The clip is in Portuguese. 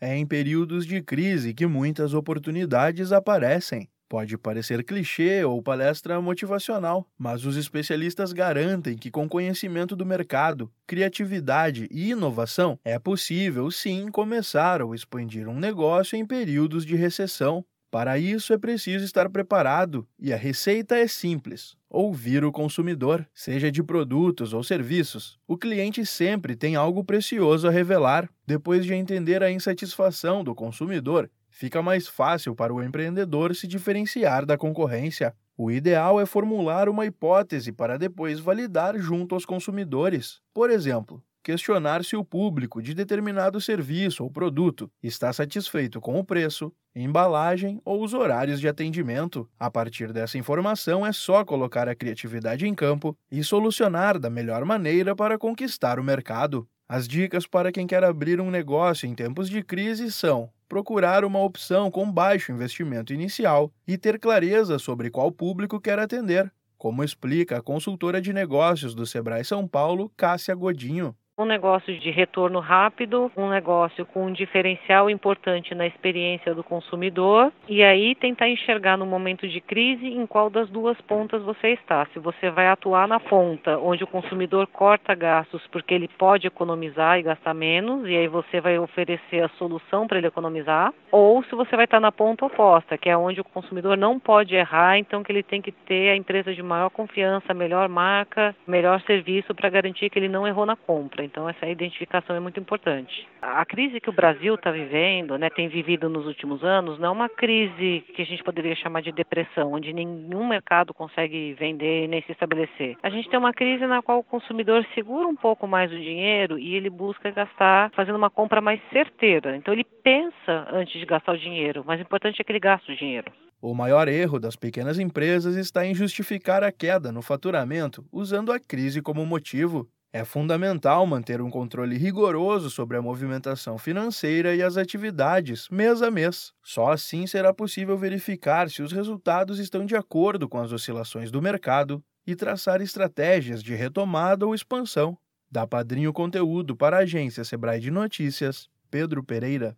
É em períodos de crise que muitas oportunidades aparecem. Pode parecer clichê ou palestra motivacional, mas os especialistas garantem que, com conhecimento do mercado, criatividade e inovação, é possível sim começar ou expandir um negócio em períodos de recessão. Para isso é preciso estar preparado e a receita é simples: ouvir o consumidor, seja de produtos ou serviços. O cliente sempre tem algo precioso a revelar. Depois de entender a insatisfação do consumidor, fica mais fácil para o empreendedor se diferenciar da concorrência. O ideal é formular uma hipótese para depois validar junto aos consumidores. Por exemplo, questionar se o público de determinado serviço ou produto está satisfeito com o preço, embalagem ou os horários de atendimento. A partir dessa informação, é só colocar a criatividade em campo e solucionar da melhor maneira para conquistar o mercado. As dicas para quem quer abrir um negócio em tempos de crise são: procurar uma opção com baixo investimento inicial e ter clareza sobre qual público quer atender, como explica a consultora de negócios do Sebrae São Paulo, Cássia Godinho um negócio de retorno rápido, um negócio com um diferencial importante na experiência do consumidor e aí tentar enxergar no momento de crise em qual das duas pontas você está. Se você vai atuar na ponta onde o consumidor corta gastos porque ele pode economizar e gastar menos e aí você vai oferecer a solução para ele economizar, ou se você vai estar na ponta oposta, que é onde o consumidor não pode errar, então que ele tem que ter a empresa de maior confiança, melhor marca, melhor serviço para garantir que ele não errou na compra. Então, essa identificação é muito importante. A crise que o Brasil está vivendo, né, tem vivido nos últimos anos, não é uma crise que a gente poderia chamar de depressão, onde nenhum mercado consegue vender nem se estabelecer. A gente tem uma crise na qual o consumidor segura um pouco mais o dinheiro e ele busca gastar fazendo uma compra mais certeira. Então, ele pensa antes de gastar o dinheiro, mas o importante é que ele gaste o dinheiro. O maior erro das pequenas empresas está em justificar a queda no faturamento usando a crise como motivo. É fundamental manter um controle rigoroso sobre a movimentação financeira e as atividades, mês a mês. Só assim será possível verificar se os resultados estão de acordo com as oscilações do mercado e traçar estratégias de retomada ou expansão. Da Padrinho Conteúdo para a agência Sebrae de Notícias, Pedro Pereira.